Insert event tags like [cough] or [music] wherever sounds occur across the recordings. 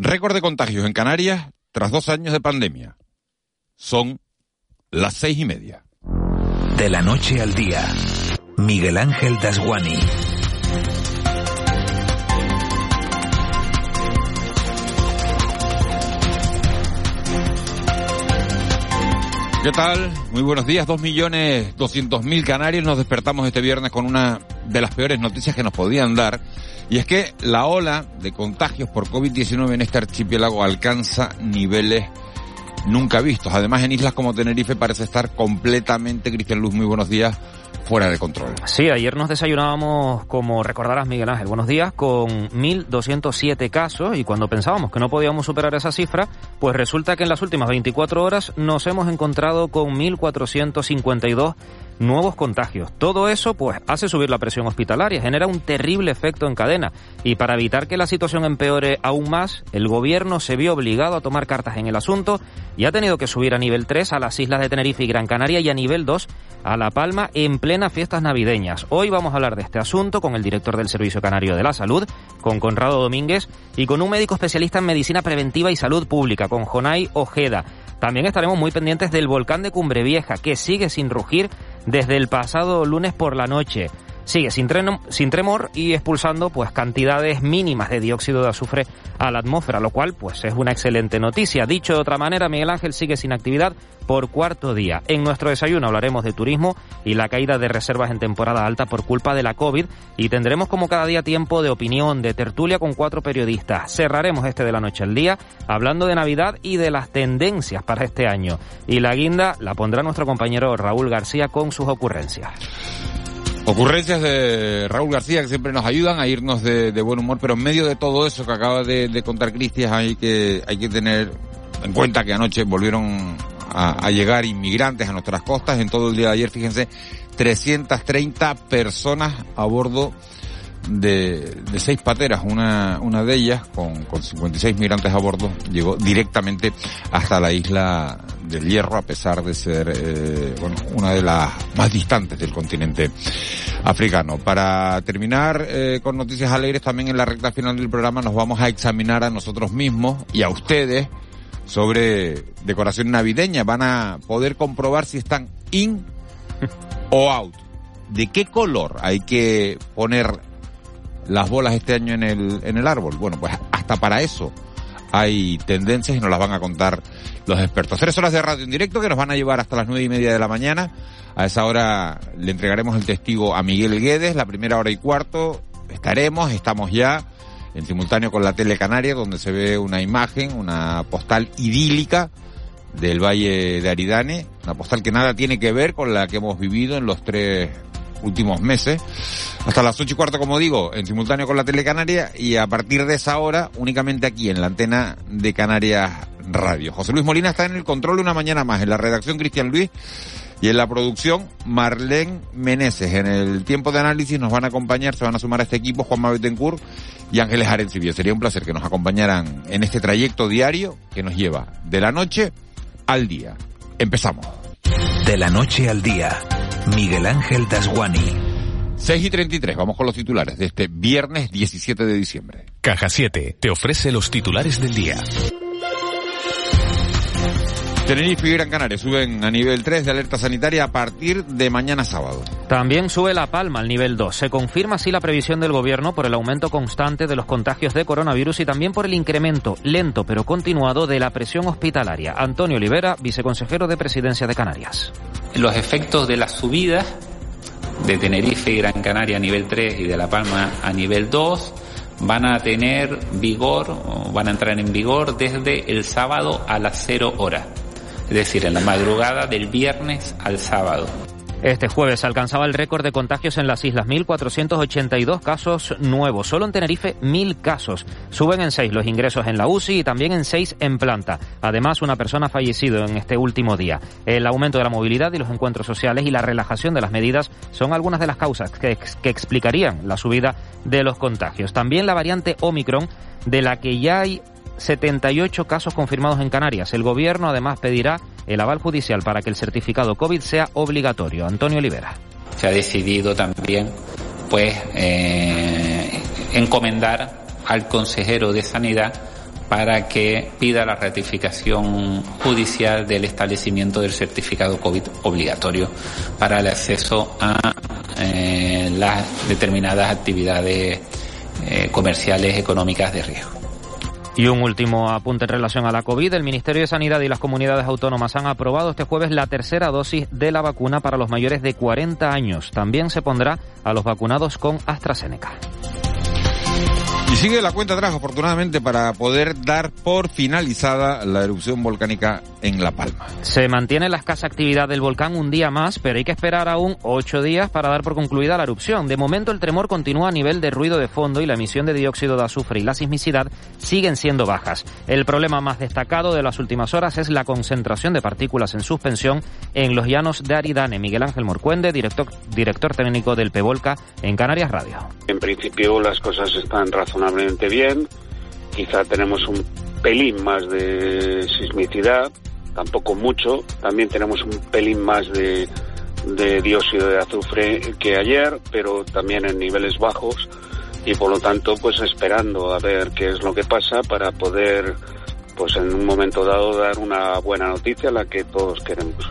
Récord de contagios en Canarias tras dos años de pandemia. Son las seis y media. De la noche al día, Miguel Ángel Dasguani. ¿Qué tal? Muy buenos días. Dos millones doscientos mil canarios nos despertamos este viernes con una de las peores noticias que nos podían dar. Y es que la ola de contagios por COVID-19 en este archipiélago alcanza niveles nunca vistos. Además, en islas como Tenerife parece estar completamente, Cristian Luz, muy buenos días, fuera de control. Sí, ayer nos desayunábamos, como recordarás Miguel Ángel, buenos días, con 1.207 casos y cuando pensábamos que no podíamos superar esa cifra, pues resulta que en las últimas 24 horas nos hemos encontrado con 1.452 nuevos contagios. Todo eso pues hace subir la presión hospitalaria, genera un terrible efecto en cadena y para evitar que la situación empeore aún más, el gobierno se vio obligado a tomar cartas en el asunto y ha tenido que subir a nivel 3 a las islas de Tenerife y Gran Canaria y a nivel 2 a La Palma en plenas fiestas navideñas. Hoy vamos a hablar de este asunto con el director del Servicio Canario de la Salud, con Conrado Domínguez y con un médico especialista en medicina preventiva y salud pública, con Jonay Ojeda. También estaremos muy pendientes del volcán de Cumbre Vieja, que sigue sin rugir desde el pasado lunes por la noche. Sigue sin, sin tremor y expulsando pues cantidades mínimas de dióxido de azufre a la atmósfera, lo cual pues es una excelente noticia. Dicho de otra manera, Miguel Ángel sigue sin actividad por cuarto día. En nuestro desayuno hablaremos de turismo y la caída de reservas en temporada alta por culpa de la COVID y tendremos como cada día tiempo de opinión, de tertulia con cuatro periodistas. Cerraremos este de la noche al día hablando de Navidad y de las tendencias para este año. Y la guinda la pondrá nuestro compañero Raúl García con sus ocurrencias. Ocurrencias de Raúl García que siempre nos ayudan a irnos de, buen humor, pero en medio de todo eso que acaba de, contar Cristian hay que, hay que tener en cuenta que anoche volvieron a, a, llegar inmigrantes a nuestras costas. En todo el día de ayer, fíjense, 330 personas a bordo de, de seis pateras, una, una de ellas con, con 56 migrantes a bordo llegó directamente hasta la isla del Hierro a pesar de ser eh, bueno, una de las más distantes del continente africano. Para terminar eh, con noticias alegres también en la recta final del programa nos vamos a examinar a nosotros mismos y a ustedes sobre decoración navideña. Van a poder comprobar si están in o out. ¿De qué color hay que poner las bolas este año en el, en el árbol. Bueno, pues hasta para eso hay tendencias y nos las van a contar los expertos. Tres horas de radio en directo que nos van a llevar hasta las nueve y media de la mañana. A esa hora le entregaremos el testigo a Miguel Guedes, la primera hora y cuarto. Estaremos, estamos ya en simultáneo con la Tele Canaria, donde se ve una imagen, una postal idílica del Valle de Aridane, una postal que nada tiene que ver con la que hemos vivido en los tres últimos meses. Hasta las ocho y cuarto, como digo, en simultáneo con la Telecanaria y a partir de esa hora únicamente aquí en la antena de Canarias Radio. José Luis Molina está en el control una mañana más, en la redacción Cristian Luis y en la producción Marlene Meneses. En el tiempo de análisis nos van a acompañar, se van a sumar a este equipo Juanma Betancourt y Ángeles Arencibia. Sería un placer que nos acompañaran en este trayecto diario que nos lleva de la noche al día. Empezamos. De la noche al día Miguel Ángel Dasguani. 6 y 33, vamos con los titulares de este viernes 17 de diciembre. Caja 7 te ofrece los titulares del día. Tenerife y Gran Canaria suben a nivel 3 de alerta sanitaria a partir de mañana sábado. También sube La Palma al nivel 2. Se confirma así la previsión del gobierno por el aumento constante de los contagios de coronavirus y también por el incremento lento pero continuado de la presión hospitalaria. Antonio Olivera, viceconsejero de Presidencia de Canarias. Los efectos de las subidas de Tenerife y Gran Canaria a nivel 3 y de La Palma a nivel 2 van a tener vigor, van a entrar en vigor desde el sábado a las 0 horas es decir, en la madrugada del viernes al sábado. Este jueves alcanzaba el récord de contagios en las islas, 1.482 casos nuevos. Solo en Tenerife, 1.000 casos. Suben en 6 los ingresos en la UCI y también en 6 en planta. Además, una persona ha fallecido en este último día. El aumento de la movilidad y los encuentros sociales y la relajación de las medidas son algunas de las causas que, que explicarían la subida de los contagios. También la variante Omicron, de la que ya hay 78 casos confirmados en Canarias. El gobierno además pedirá el aval judicial para que el certificado COVID sea obligatorio. Antonio Olivera. Se ha decidido también, pues, eh, encomendar al consejero de Sanidad para que pida la ratificación judicial del establecimiento del certificado COVID obligatorio para el acceso a eh, las determinadas actividades eh, comerciales económicas de riesgo. Y un último apunte en relación a la COVID. El Ministerio de Sanidad y las comunidades autónomas han aprobado este jueves la tercera dosis de la vacuna para los mayores de 40 años. También se pondrá a los vacunados con AstraZeneca. Sigue la cuenta atrás, afortunadamente, para poder dar por finalizada la erupción volcánica en La Palma. Se mantiene la escasa actividad del volcán un día más, pero hay que esperar aún ocho días para dar por concluida la erupción. De momento, el tremor continúa a nivel de ruido de fondo y la emisión de dióxido de azufre y la sismicidad siguen siendo bajas. El problema más destacado de las últimas horas es la concentración de partículas en suspensión en los llanos de Aridane. Miguel Ángel Morcuende, director, director técnico del PEVOLCA en Canarias Radio. En principio, las cosas están razonablemente razonablemente bien. Quizá tenemos un pelín más de sismicidad, tampoco mucho. También tenemos un pelín más de, de dióxido de azufre que ayer, pero también en niveles bajos y por lo tanto pues esperando a ver qué es lo que pasa para poder pues en un momento dado dar una buena noticia, la que todos queremos.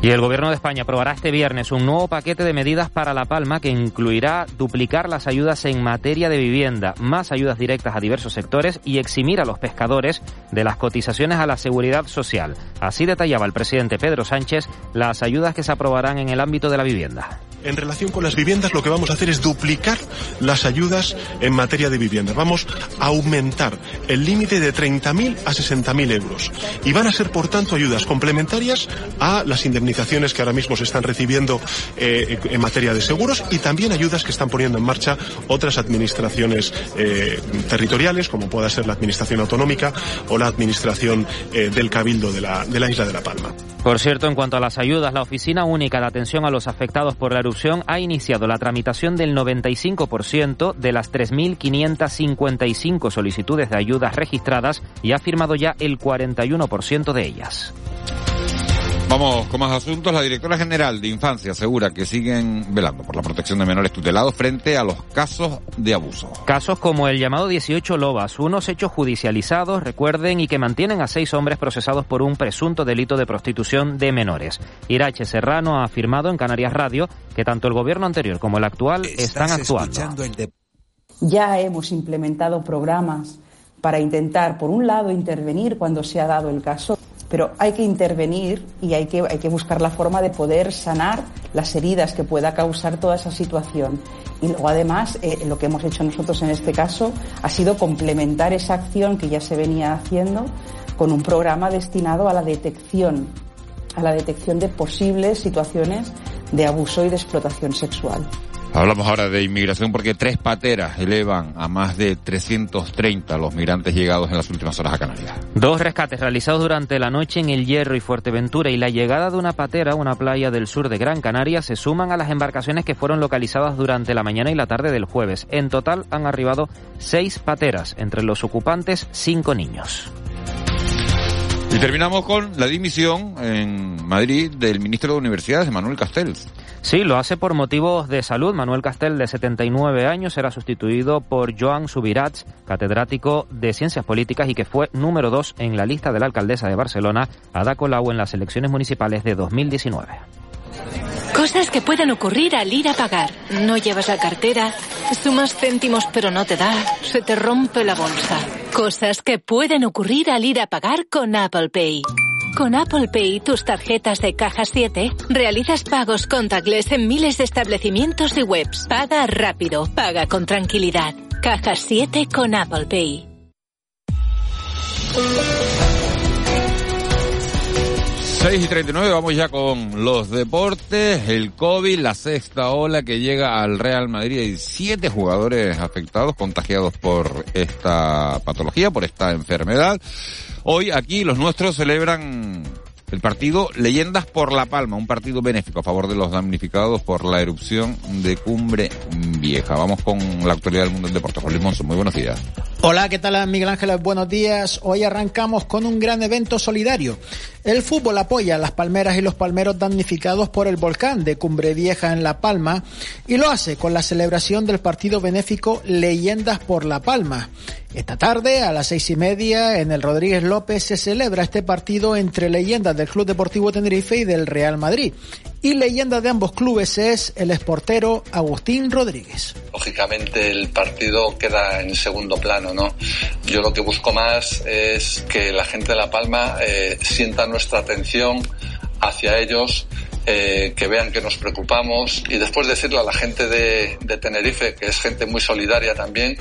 Y el Gobierno de España aprobará este viernes un nuevo paquete de medidas para La Palma que incluirá duplicar las ayudas en materia de vivienda, más ayudas directas a diversos sectores y eximir a los pescadores de las cotizaciones a la seguridad social. Así detallaba el presidente Pedro Sánchez las ayudas que se aprobarán en el ámbito de la vivienda. En relación con las viviendas, lo que vamos a hacer es duplicar las ayudas en materia de vivienda. Vamos a aumentar el límite de 30.000 a 60.000 euros. Y van a ser, por tanto, ayudas complementarias a las indemnizaciones que ahora mismo se están recibiendo eh, en materia de seguros y también ayudas que están poniendo en marcha otras administraciones eh, territoriales, como pueda ser la Administración Autonómica o la Administración eh, del Cabildo de la, de la Isla de La Palma. Por cierto, en cuanto a las ayudas, la Oficina Única de Atención a los Afectados por la erupción ha iniciado la tramitación del 95% de las 3.555 solicitudes de ayudas registradas y ha firmado ya el 41% de ellas. Vamos con más asuntos. La directora general de Infancia asegura que siguen velando por la protección de menores tutelados frente a los casos de abuso. Casos como el llamado 18 Lobas, unos hechos judicializados, recuerden, y que mantienen a seis hombres procesados por un presunto delito de prostitución de menores. Irache Serrano ha afirmado en Canarias Radio que tanto el gobierno anterior como el actual están actuando. Ya hemos implementado programas para intentar, por un lado, intervenir cuando se ha dado el caso pero hay que intervenir y hay que, hay que buscar la forma de poder sanar las heridas que pueda causar toda esa situación. Y luego, además, eh, lo que hemos hecho nosotros en este caso ha sido complementar esa acción que ya se venía haciendo con un programa destinado a la detección, a la detección de posibles situaciones de abuso y de explotación sexual. Hablamos ahora de inmigración porque tres pateras elevan a más de 330 los migrantes llegados en las últimas horas a Canarias. Dos rescates realizados durante la noche en El Hierro y Fuerteventura y la llegada de una patera a una playa del sur de Gran Canaria se suman a las embarcaciones que fueron localizadas durante la mañana y la tarde del jueves. En total han arribado seis pateras, entre los ocupantes cinco niños. Y terminamos con la dimisión en Madrid del ministro de Universidades, Manuel Castells. Sí, lo hace por motivos de salud. Manuel Castel, de 79 años, será sustituido por Joan Subirats, catedrático de Ciencias Políticas y que fue número dos en la lista de la alcaldesa de Barcelona, Ada Colau, en las elecciones municipales de 2019. Cosas que pueden ocurrir al ir a pagar. No llevas la cartera, sumas céntimos pero no te da, se te rompe la bolsa. Cosas que pueden ocurrir al ir a pagar con Apple Pay. Con Apple Pay, tus tarjetas de caja 7, realizas pagos contactless en miles de establecimientos y webs. Paga rápido, paga con tranquilidad. Caja 7 con Apple Pay. 6 y 39, vamos ya con los deportes, el COVID, la sexta ola que llega al Real Madrid. Hay siete jugadores afectados, contagiados por esta patología, por esta enfermedad. Hoy aquí los nuestros celebran el partido Leyendas por La Palma, un partido benéfico a favor de los damnificados por la erupción de Cumbre Vieja. Vamos con la actualidad del mundo del deporte. Luis muy buenos días. Hola, ¿qué tal Miguel Ángel? Buenos días. Hoy arrancamos con un gran evento solidario. El fútbol apoya a las palmeras y los palmeros damnificados por el volcán de Cumbre Vieja en La Palma y lo hace con la celebración del partido benéfico Leyendas por La Palma. Esta tarde, a las seis y media, en el Rodríguez López se celebra este partido entre leyendas del Club Deportivo Tenerife y del Real Madrid. Y leyenda de ambos clubes es el esportero Agustín Rodríguez. Lógicamente el partido queda en segundo plano, ¿no? Yo lo que busco más es que la gente de La Palma eh, sienta nuestra atención hacia ellos eh, que vean que nos preocupamos. Y después decirle a la gente de, Tenerife, que es gente muy solidaria también,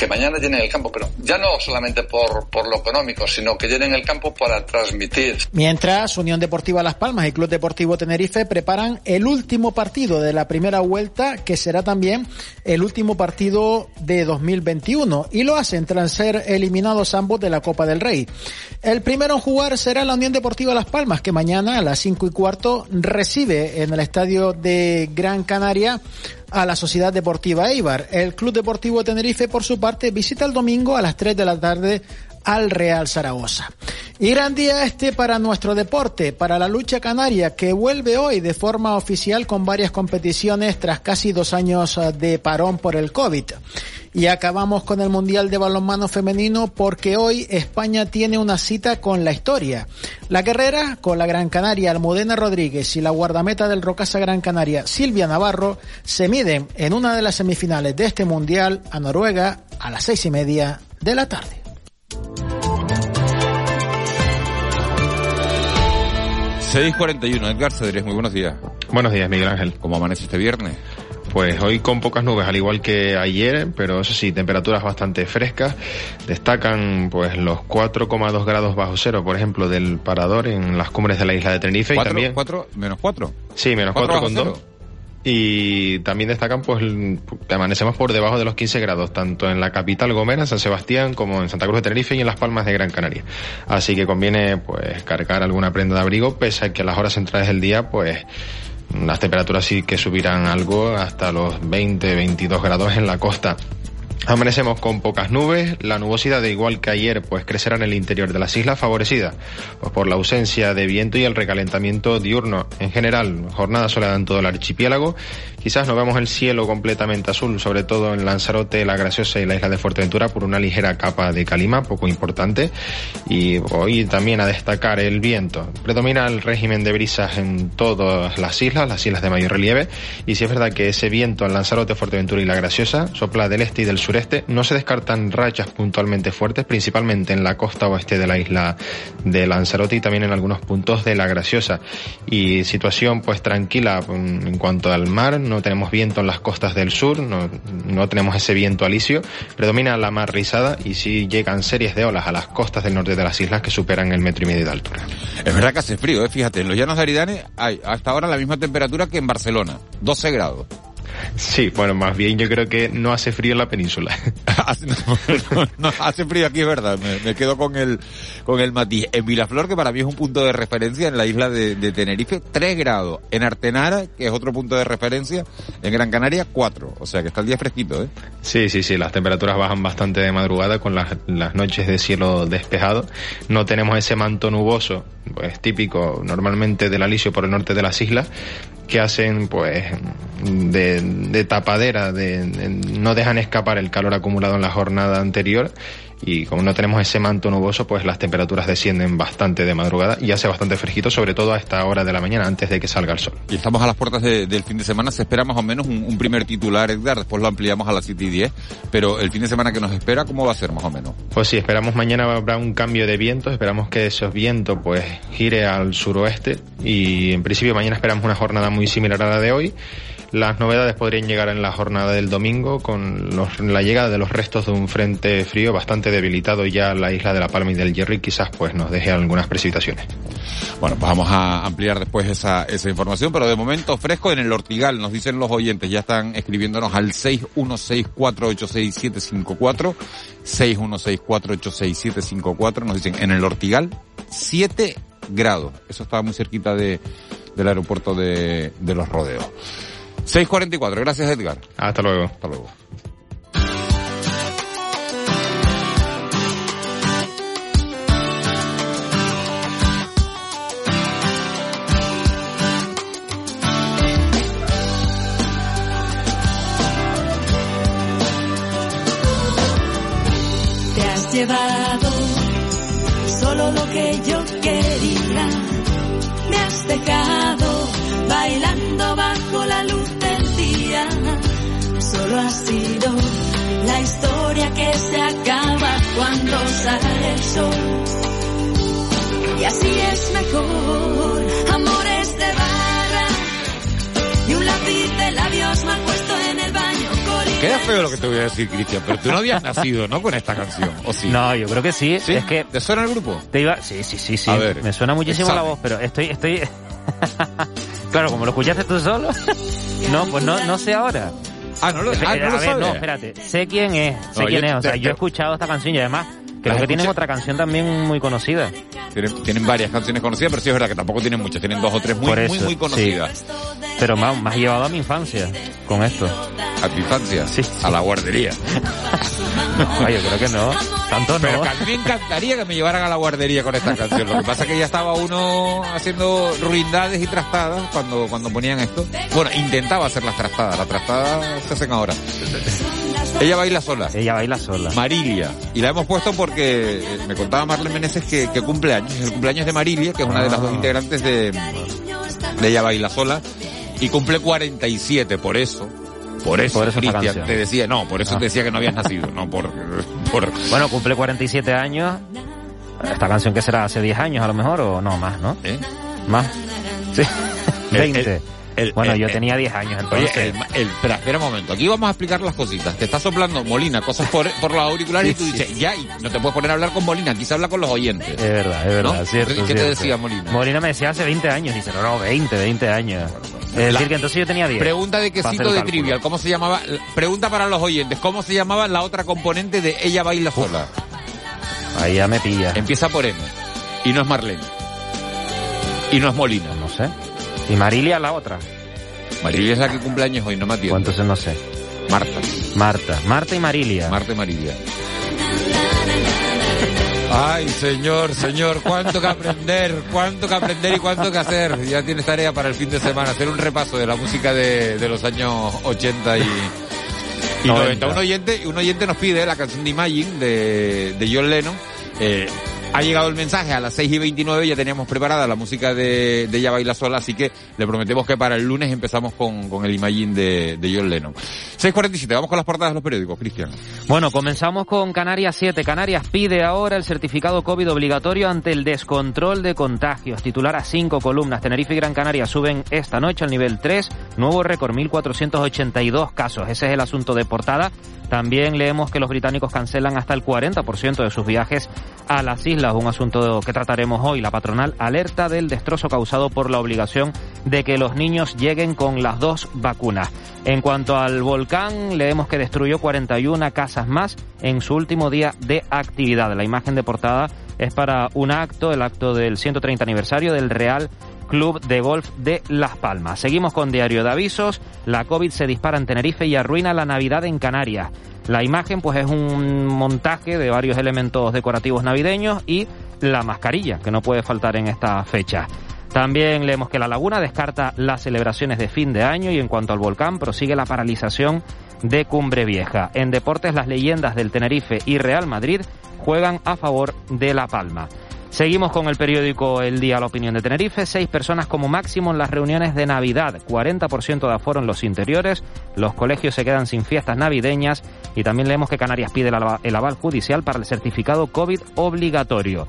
que mañana llenen el campo, pero ya no solamente por, por lo económico, sino que llenen el campo para transmitir. Mientras, Unión Deportiva Las Palmas y Club Deportivo Tenerife preparan el último partido de la primera vuelta, que será también el último partido de 2021, y lo hacen tras ser eliminados ambos de la Copa del Rey. El primero en jugar será la Unión Deportiva Las Palmas, que mañana a las cinco y cuarto recibe en el estadio de Gran Canaria a la Sociedad Deportiva Eibar. El Club Deportivo Tenerife, por su parte, visita el domingo a las 3 de la tarde al Real Zaragoza. Y gran día este para nuestro deporte, para la lucha canaria que vuelve hoy de forma oficial con varias competiciones tras casi dos años de parón por el COVID. Y acabamos con el Mundial de Balonmano Femenino porque hoy España tiene una cita con la historia. La guerrera con la Gran Canaria Almudena Rodríguez y la guardameta del Rocasa Gran Canaria Silvia Navarro se miden en una de las semifinales de este Mundial a Noruega a las seis y media de la tarde. 6.41, Edgar Cedrés, muy buenos días. Buenos días, Miguel Ángel. ¿Cómo amanece este viernes? Pues hoy con pocas nubes, al igual que ayer, pero eso sí, temperaturas bastante frescas. Destacan pues los 4,2 grados bajo cero, por ejemplo, del parador en las cumbres de la isla de Tenerife. ¿Cuatro, y también... cuatro, ¿Menos 4? Sí, menos 4,2. Y también destacan pues que amanecemos por debajo de los 15 grados, tanto en la capital Gomera, San Sebastián, como en Santa Cruz de Tenerife y en Las Palmas de Gran Canaria. Así que conviene pues cargar alguna prenda de abrigo, pese a que a las horas centrales del día pues las temperaturas sí que subirán algo hasta los 20, 22 grados en la costa. Amanecemos con pocas nubes, la nubosidad de igual que ayer pues crecerá en el interior de las islas favorecida pues, por la ausencia de viento y el recalentamiento diurno. En general, jornada soleada en todo el archipiélago. Quizás no vemos el cielo completamente azul, sobre todo en Lanzarote, La Graciosa y la isla de Fuerteventura por una ligera capa de calima, poco importante. Y hoy también a destacar el viento. Predomina el régimen de brisas en todas las islas, las islas de mayor relieve. Y si es verdad que ese viento en Lanzarote, Fuerteventura y La Graciosa sopla del este y del sur sureste no se descartan rachas puntualmente fuertes, principalmente en la costa oeste de la isla de Lanzarote y también en algunos puntos de La Graciosa. Y situación pues tranquila en cuanto al mar, no tenemos viento en las costas del sur, no, no tenemos ese viento alisio, predomina la mar rizada y sí llegan series de olas a las costas del norte de las islas que superan el metro y medio de altura. Es verdad que hace frío, ¿eh? fíjate, en los llanos de Aridane hay hasta ahora la misma temperatura que en Barcelona, 12 grados. Sí, bueno, más bien yo creo que no hace frío en la península. [laughs] [laughs] no, no, hace frío aquí, es verdad. Me, me, quedo con el, con el matiz. En Vilaflor, que para mí es un punto de referencia en la isla de, de, Tenerife, 3 grados. En Artenara, que es otro punto de referencia, en Gran Canaria, 4. O sea que está el día fresquito, ¿eh? Sí, sí, sí. Las temperaturas bajan bastante de madrugada con las, las noches de cielo despejado. No tenemos ese manto nuboso, pues típico normalmente del alisio por el norte de las islas, que hacen pues de, de tapadera, de, de, no dejan escapar el calor acumulado en la jornada anterior y como no tenemos ese manto nuboso, pues las temperaturas descienden bastante de madrugada y hace bastante fresquito, sobre todo a esta hora de la mañana, antes de que salga el sol. Y estamos a las puertas de, del fin de semana, se espera más o menos un, un, primer titular, Edgar, después lo ampliamos a las 7 y 10, pero el fin de semana que nos espera, ¿cómo va a ser más o menos? Pues sí, esperamos mañana habrá un cambio de viento, esperamos que esos vientos pues gire al suroeste. Y en principio mañana esperamos una jornada muy similar a la de hoy Las novedades podrían llegar en la jornada del domingo con la llegada de los restos de un frente frío bastante debilitado ya la isla de La Palma y del Hierro y quizás pues nos deje algunas precipitaciones. Bueno, pues vamos a ampliar después esa, esa información, pero de momento fresco en el Ortigal, nos dicen los oyentes, ya están escribiéndonos al 616486754, 616486754, nos dicen en el Ortigal 7 grados, eso estaba muy cerquita de, del aeropuerto de, de los rodeos. 644, gracias Edgar. Hasta luego. Hasta luego. Te has llevado solo lo que yo quería. Ha sido la historia que se acaba cuando sale el sol. Y así es mejor, amores de barra y un lápiz de labios mal puesto en el baño. Queda feo lo que te voy a decir, Cristian, pero tú no habías [laughs] nacido, ¿no? Con esta canción, ¿o sí? No, yo creo que sí. ¿Sí? Es que ¿Te suena el grupo? te iba, sí, sí, sí, sí. A ver, me suena muchísimo la examen. voz, pero estoy, estoy, [laughs] [laughs] claro, como lo escuchaste tú solo, no, pues no, no sé ahora. Ah, no lo, ah, no lo ver, sabes. no, espérate, sé quién es, sé No, quién es, o sea, te- yo he escuchado esta canción y además creo ¿La que tienen otra canción también muy conocida. Tienen, tienen varias canciones conocidas, pero sí es verdad que tampoco tienen muchas, tienen dos o tres muy, muy, sí. conocidas. Pero me has llevado a mi infancia con esto. ¿A tu infancia? Sí. A la guardería. [laughs] No, yo creo que no. Tanto no. Pero que a mí me encantaría que me llevaran a la guardería con esta canción. Lo que pasa es que ya estaba uno haciendo ruindades y trastadas cuando, cuando ponían esto. Bueno, intentaba hacer las trastadas. Las trastadas se hacen ahora. Ella baila sola. Ella baila sola. Marilia. Y la hemos puesto porque eh, me contaba Marlene Meneses que, que cumple años. El cumpleaños de Marilia, que es una de las dos Ah. integrantes de, de Ella Baila Sola. Y cumple 47, por eso. Por eso, Por Cristian, te decía, no, por eso Ah. te decía que no habías nacido, no por, por, Bueno, cumple 47 años. Esta canción que será hace 10 años a lo mejor o no, más, ¿no? ¿eh? Más. Sí. El- 20. el- el- bueno, el- yo el- tenía 10 años entonces. el- espera, espera un momento. Aquí vamos a explicar las cositas. Te está soplando Molina cosas por, por los auriculares Sí, y tú dices, ya, y no te puedes poner a hablar con Molina, aquí se habla con los oyentes. Es verdad, es verdad, ¿No? cierto. ¿Qué te decía Molina? Molina me decía hace 20 años. Dice, no, no, 20, 20 años. Es decir, que entonces yo tenía 10. Pregunta de quesito de trivial. ¿Cómo se llamaba? Pregunta para los oyentes. ¿Cómo se llamaba la otra componente de Ella Baila Sola? Ahí ya me pilla. Empieza por M. Y no es Marlene. Y no es Molina. No sé. Y Marilia la otra. Marilia es la que cumple años hoy, no me atiende. Pues entonces no sé. Marta. Marta. Marta y Marilia. Marta y Marilia. Ay, señor, señor, cuánto que aprender, cuánto que aprender y cuánto que hacer. Ya tienes tarea para el fin de semana, hacer un repaso de la música de, de los años 80 y, y 90. 90. Un oyente, un oyente nos pide la canción de Imagine de, de John Lennon. Eh, ha llegado el mensaje a las 6 y 29, ya teníamos preparada la música de, de Ella Baila Sola, así que le prometemos que para el lunes empezamos con, con el Imagine de, de John Lennon. 6.47, vamos con las portadas de los periódicos, Cristian. Bueno, comenzamos con Canarias 7. Canarias pide ahora el certificado COVID obligatorio ante el descontrol de contagios. Titular a cinco columnas. Tenerife y Gran Canaria suben esta noche al nivel 3. Nuevo récord, 1.482 casos. Ese es el asunto de portada. También leemos que los británicos cancelan hasta el 40% de sus viajes a las islas. Un asunto que trataremos hoy. La patronal alerta del destrozo causado por la obligación de que los niños lleguen con las dos vacunas. En cuanto al volcán, leemos que destruyó 41 casas más en su último día de actividad. La imagen de portada es para un acto, el acto del 130 aniversario del Real Club de Golf de Las Palmas. Seguimos con Diario de Avisos. La COVID se dispara en Tenerife y arruina la Navidad en Canarias. La imagen pues es un montaje de varios elementos decorativos navideños y la mascarilla, que no puede faltar en esta fecha. También leemos que La Laguna descarta las celebraciones de fin de año y en cuanto al volcán prosigue la paralización de Cumbre Vieja. En deportes las leyendas del Tenerife y Real Madrid juegan a favor de La Palma. Seguimos con el periódico El Día La Opinión de Tenerife. Seis personas como máximo en las reuniones de Navidad. 40% de aforo en los interiores. Los colegios se quedan sin fiestas navideñas. Y también leemos que Canarias pide el ava- el aval judicial para el certificado COVID obligatorio.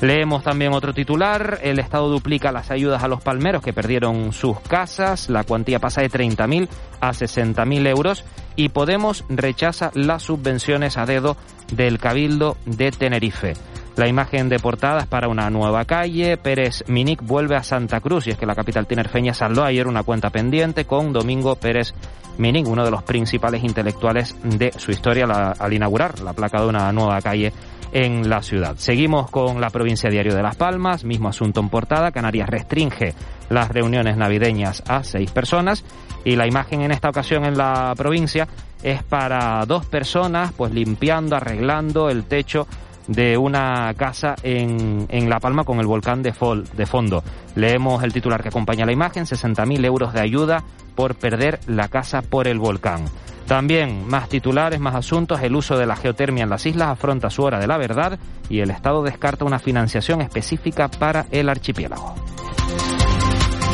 Leemos también otro titular. El Estado duplica las ayudas a los palmeros que perdieron sus casas. La cuantía pasa de 30.000 a 60.000 euros. Y Podemos rechaza las subvenciones a dedo del Cabildo de Tenerife. La imagen de portada es para una nueva calle. Pérez Minic vuelve a Santa Cruz y es que la capital tinerfeña saldó ayer una cuenta pendiente con Domingo Pérez Minic, uno de los principales intelectuales de su historia al inaugurar la placa de una nueva calle en la ciudad. Seguimos con la provincia Diario de Las Palmas, mismo asunto en portada. Canarias restringe las reuniones navideñas a seis personas y la imagen en esta ocasión en la provincia es para dos personas, pues limpiando, arreglando el techo de una casa en, en La Palma con el volcán de, fol, de fondo. Leemos el titular que acompaña la imagen, 60.000 euros de ayuda por perder la casa por el volcán. También más titulares, más asuntos, el uso de la geotermia en las islas afronta su hora de la verdad y el Estado descarta una financiación específica para el archipiélago.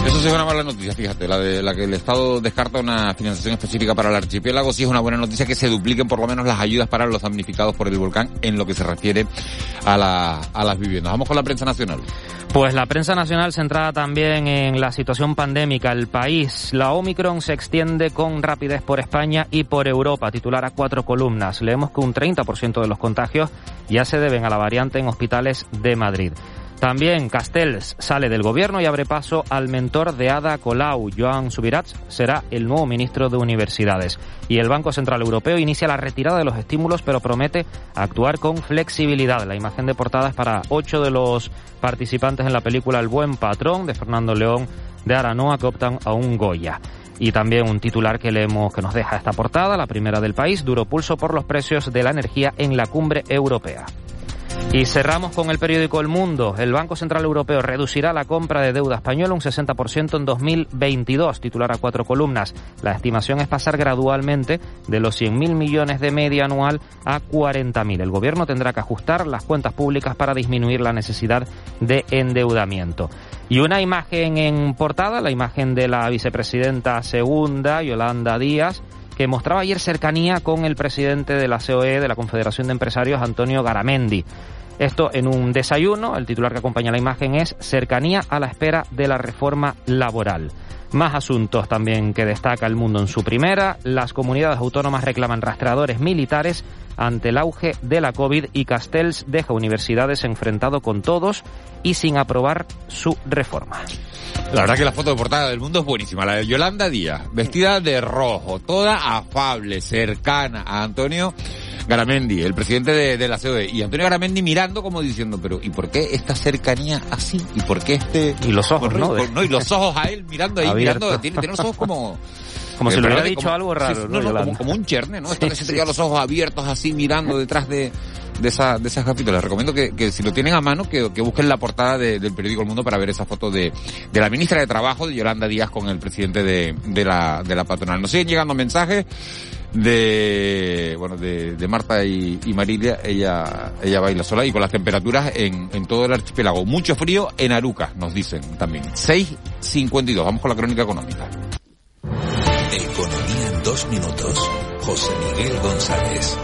Eso sí es una mala noticia, fíjate, la de la que el Estado descarta una financiación específica para el archipiélago, sí es una buena noticia que se dupliquen por lo menos las ayudas para los damnificados por el volcán en lo que se refiere a, la, a las viviendas. Vamos con la prensa nacional. Pues la prensa nacional centrada también en la situación pandémica, el país, la Omicron se extiende con rapidez por España y por Europa, titular a cuatro columnas. Leemos que un 30% de los contagios ya se deben a la variante en hospitales de Madrid. También Castells sale del gobierno y abre paso al mentor de Ada Colau. Joan Subirats será el nuevo ministro de Universidades. Y el Banco Central Europeo inicia la retirada de los estímulos, pero promete actuar con flexibilidad. La imagen de portada es para ocho de los participantes en la película El Buen Patrón de Fernando León de Aranoa que optan a un Goya. Y también un titular que leemos que nos deja esta portada, la primera del país, duro pulso por los precios de la energía en la cumbre europea. Y cerramos con el periódico El Mundo. El Banco Central Europeo reducirá la compra de deuda española un 60% en 2022, titular a cuatro columnas. La estimación es pasar gradualmente de los 100.000 millones de media anual a 40.000. El gobierno tendrá que ajustar las cuentas públicas para disminuir la necesidad de endeudamiento. Y una imagen en portada, la imagen de la vicepresidenta segunda, Yolanda Díaz, que mostraba ayer cercanía con el presidente de la COE, de la Confederación de Empresarios, Antonio Garamendi. Esto en un desayuno, el titular que acompaña la imagen es Cercanía a la espera de la reforma laboral. Más asuntos también que destaca el mundo en su primera. Las comunidades autónomas reclaman rastreadores militares ante el auge de la COVID y Castells deja universidades enfrentado con todos y sin aprobar su reforma. La verdad que la foto de portada del mundo es buenísima. La de Yolanda Díaz, vestida de rojo, toda afable, cercana a Antonio Garamendi, el presidente de, la COE. Y Antonio Garamendi mirando como diciendo, pero ¿y por qué esta cercanía así? ¿Y por qué este... Y los ojos, ¿no? no y los [laughs] ojos a él mirando ahí, mirando, tiene, tiene los ojos como... [laughs] Como si le hubiera dicho algo raro, ¿no? no como, un cherne, ¿no? Esto que se tenía los ojos abiertos así mirando detrás de, de, esa, de esas capítulos. Les recomiendo que, que, si lo tienen a mano, que, que busquen la portada del periódico El Mundo para ver esa foto de, de la ministra de Trabajo, de Yolanda Díaz, con el presidente de, de, la, de la patronal. Nos siguen llegando mensajes de bueno de, de Marta y, y, Marilia ella ella baila sola y con las temperaturas en, en todo el archipiélago. Mucho frío en Aruca nos dicen también. 6.52 vamos con la crónica económica. Economía en dos minutos. José Miguel González.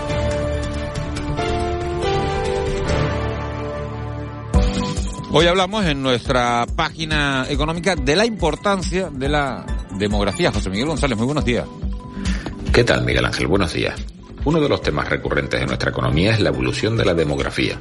Hoy hablamos en nuestra página económica de la importancia de la demografía. José Miguel González, muy buenos días. ¿Qué tal, Miguel Ángel? Buenos días. Uno de los temas recurrentes de nuestra economía es la evolución de la demografía.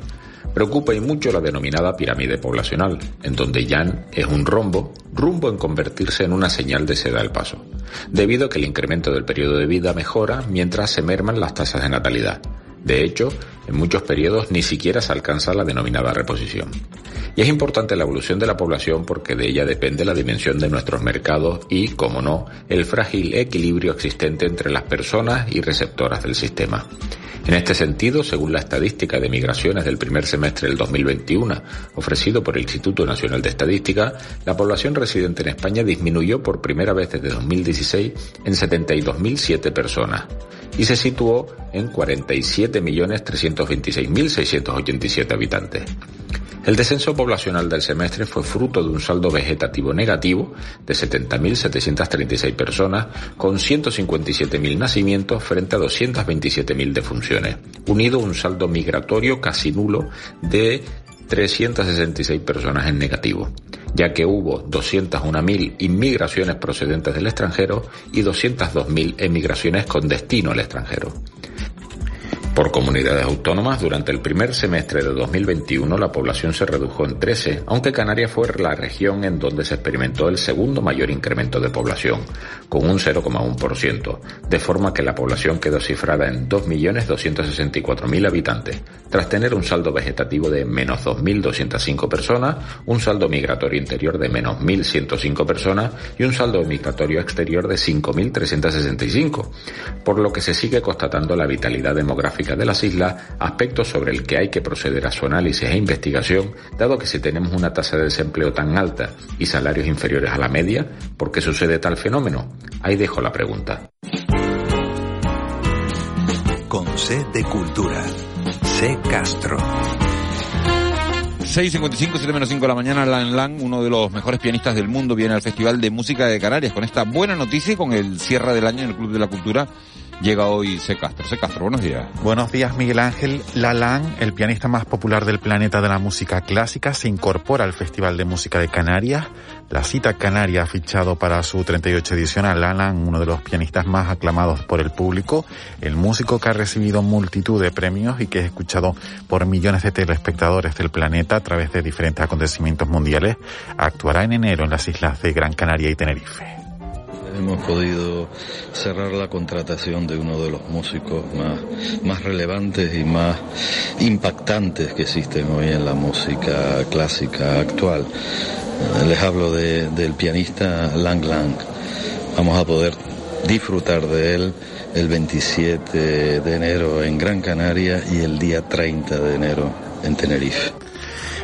Preocupa y mucho la denominada pirámide poblacional, en donde Yan es un rombo, rumbo en convertirse en una señal de seda al paso, debido a que el incremento del periodo de vida mejora mientras se merman las tasas de natalidad. De hecho, en muchos periodos ni siquiera se alcanza la denominada reposición. Y es importante la evolución de la población porque de ella depende la dimensión de nuestros mercados y, como no, el frágil equilibrio existente entre las personas y receptoras del sistema. En este sentido, según la estadística de migraciones del primer semestre del 2021, ofrecido por el Instituto Nacional de Estadística, la población residente en España disminuyó por primera vez desde 2016 en 72.007 personas y se situó en 47.326.687 habitantes. El descenso poblacional del semestre fue fruto de un saldo vegetativo negativo de 70.736 personas, con 157.000 nacimientos frente a 227.000 defunciones, unido a un saldo migratorio casi nulo de 366 personas en negativo, ya que hubo 201.000 inmigraciones procedentes del extranjero y 202.000 emigraciones con destino al extranjero. Por comunidades autónomas, durante el primer semestre de 2021 la población se redujo en 13, aunque Canarias fue la región en donde se experimentó el segundo mayor incremento de población, con un 0,1%, de forma que la población quedó cifrada en 2.264.000 habitantes, tras tener un saldo vegetativo de menos 2.205 personas, un saldo migratorio interior de menos 1.105 personas y un saldo migratorio exterior de 5.365, por lo que se sigue constatando la vitalidad demográfica de las islas, aspectos sobre el que hay que proceder a su análisis e investigación, dado que si tenemos una tasa de desempleo tan alta y salarios inferiores a la media, ¿por qué sucede tal fenómeno? Ahí dejo la pregunta. Con C de Cultura. C Castro. 6.55, 7 menos 5 de la mañana, Lan Lang, uno de los mejores pianistas del mundo, viene al Festival de Música de Canarias con esta buena noticia y con el cierre del año en el Club de la Cultura llega hoy C. Castro. C. Castro, buenos días. Buenos días, Miguel Ángel. Lalan, el pianista más popular del planeta de la música clásica, se incorpora al Festival de Música de Canarias. La cita canaria ha fichado para su 38 edición a Lalan, uno de los pianistas más aclamados por el público, el músico que ha recibido multitud de premios y que es escuchado por millones de telespectadores del planeta a través de diferentes acontecimientos mundiales, actuará en enero en las islas de Gran Canaria y Tenerife. Hemos podido cerrar la contratación de uno de los músicos más, más relevantes y más impactantes que existen hoy en la música clásica actual. Les hablo de, del pianista Lang Lang. Vamos a poder disfrutar de él el 27 de enero en Gran Canaria y el día 30 de enero en Tenerife.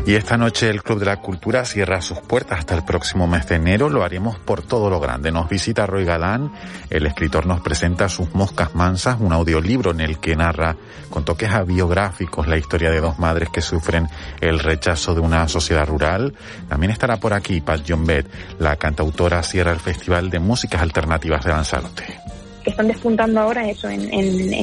Y esta noche el Club de la Cultura cierra sus puertas hasta el próximo mes de enero. Lo haremos por todo lo grande. Nos visita Roy Galán. El escritor nos presenta Sus Moscas Mansas, un audiolibro en el que narra con toques biográficos la historia de dos madres que sufren el rechazo de una sociedad rural. También estará por aquí Pat John Bett. La cantautora cierra el Festival de Músicas Alternativas de Lanzarote. Están despuntando ahora eso en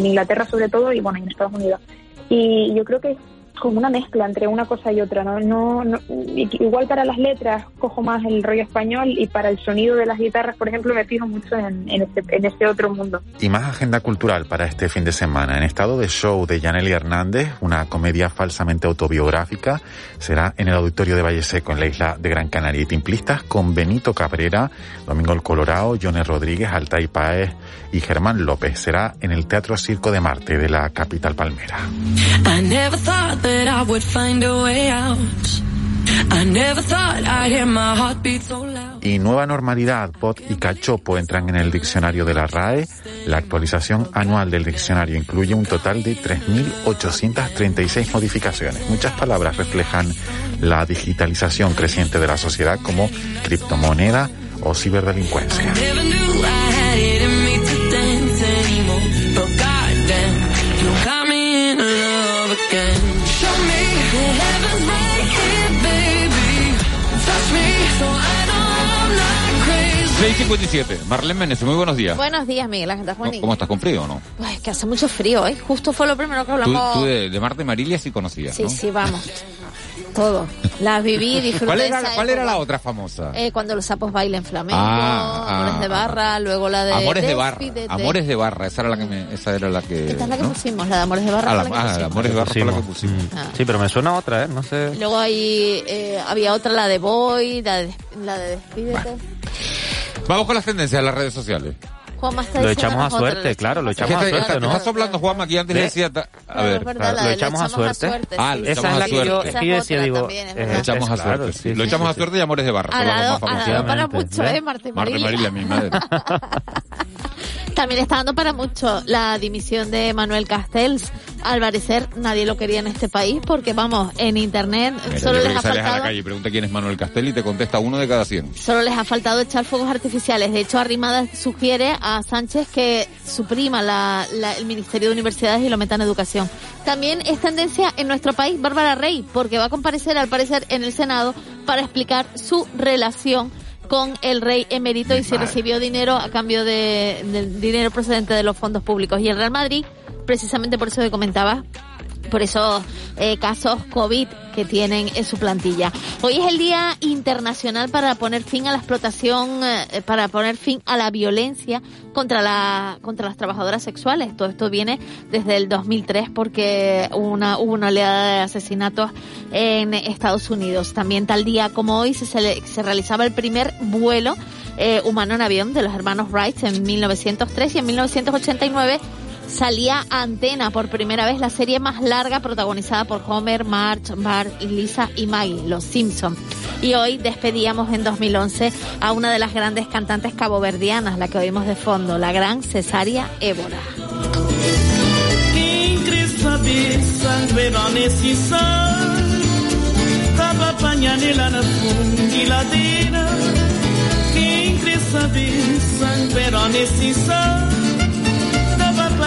Inglaterra sobre todo y bueno, en Estados Unidos. Y yo creo que como una mezcla entre una cosa y otra, ¿no? no, no igual para las letras cojo más el rollo español y para el sonido de las guitarras, por ejemplo, me fijo mucho en, en, este, en este otro mundo. Y más agenda cultural para este fin de semana. En estado de show de Yaneli Hernández, una comedia falsamente autobiográfica, será en el auditorio de Valle Seco, en la isla de Gran Canaria. Y timplistas con Benito Cabrera, Domingo el Colorado, Jones Rodríguez, Altay Paez y Germán López. Será en el Teatro Circo de Marte de la capital palmera. I never thought that I would find a way out. I never thought I'd hear my heartbeat so loud. Y nueva normalidad, pot y cachopo entran en el diccionario de la RAE. La actualización anual del diccionario incluye un total de 3.836 modificaciones. Muchas palabras reflejan la digitalización creciente de la sociedad como criptomoneda o ciberdelincuencia. 6.57, Marlene Meneses, muy buenos días. Buenos días, Miguel Ángel. ¿Cómo estás, con frío o no? Pues que hace mucho frío, ¿eh? Justo fue lo primero que Tú, hablamos. tú de, de Marta y Marilia sí conocías, Sí, ¿no? sí, vamos. Todo. Las viví, disfruté. ¿Cuál era, cuál era la otra famosa? Eh, cuando los sapos bailan flamenco, Ah, ah, Amores de Barra, luego la de... Amores de Barra. Amores de Barra, esa era la que me, esa era la que. Esta es la que ¿no? pusimos, la de Amores de Barra. Ah, la, la que ah. Amores de Barra fue la que Pusimos. pusimos. Ah. Sí, pero me suena otra, ¿eh? No sé. Luego ahí eh, había otra, la de Boy, la de, la de Despídete. Vamos con las tendencias de las redes sociales. Juanma está Lo echamos a suerte, claro, lo echamos a ¿Qué está- suerte, está- ¿no? Estás soplando, Juanma, aquí antes le decía... A ver, la lo echamos a suerte. Ah, sí, lo sí. Esa echamos es la a que yo, suerte. es Esa que yo decía, otra digo, también, es eh. Lo echamos a suerte. sí, sí. Lo echamos sí, a suerte y Amores de Barra. Ha dado, para mucho. ¿eh? Y Marilia. Marilia, mi madre. [laughs] También está dando para mucho la dimisión de Manuel Castells. Al parecer nadie lo quería en este país porque, vamos, en internet Mira, solo les ha sales a la faltado... calle y pregunta quién es Manuel Castel y te contesta uno de cada cien. Solo les ha faltado echar fuegos artificiales. De hecho, Arrimadas sugiere a Sánchez que suprima la- la- el Ministerio de Universidades y lo meta en educación. También es tendencia en nuestro país Bárbara Rey, porque va a comparecer, al parecer, en el Senado para explicar su relación con el rey emérito y si recibió dinero a cambio de, del dinero procedente de los fondos públicos. Y el Real Madrid, precisamente por eso que comentaba, por esos eh, casos COVID que tienen en su plantilla. Hoy es el Día Internacional para poner fin a la explotación, eh, para poner fin a la violencia contra la contra las trabajadoras sexuales. Todo esto viene desde el 2003 porque una, hubo una oleada de asesinatos en Estados Unidos. También tal día como hoy se, se, realizaba el primer vuelo eh, humano en avión de los hermanos Wright en 1903 y en 1989 salía a antena por primera vez la serie más larga protagonizada por Homer, Marge, Bart, Lisa y Maggie, Los Simpsons. Y hoy despedíamos en 2011 a una de las grandes cantantes caboverdianas, la que oímos de fondo, la gran Cesaria Évora.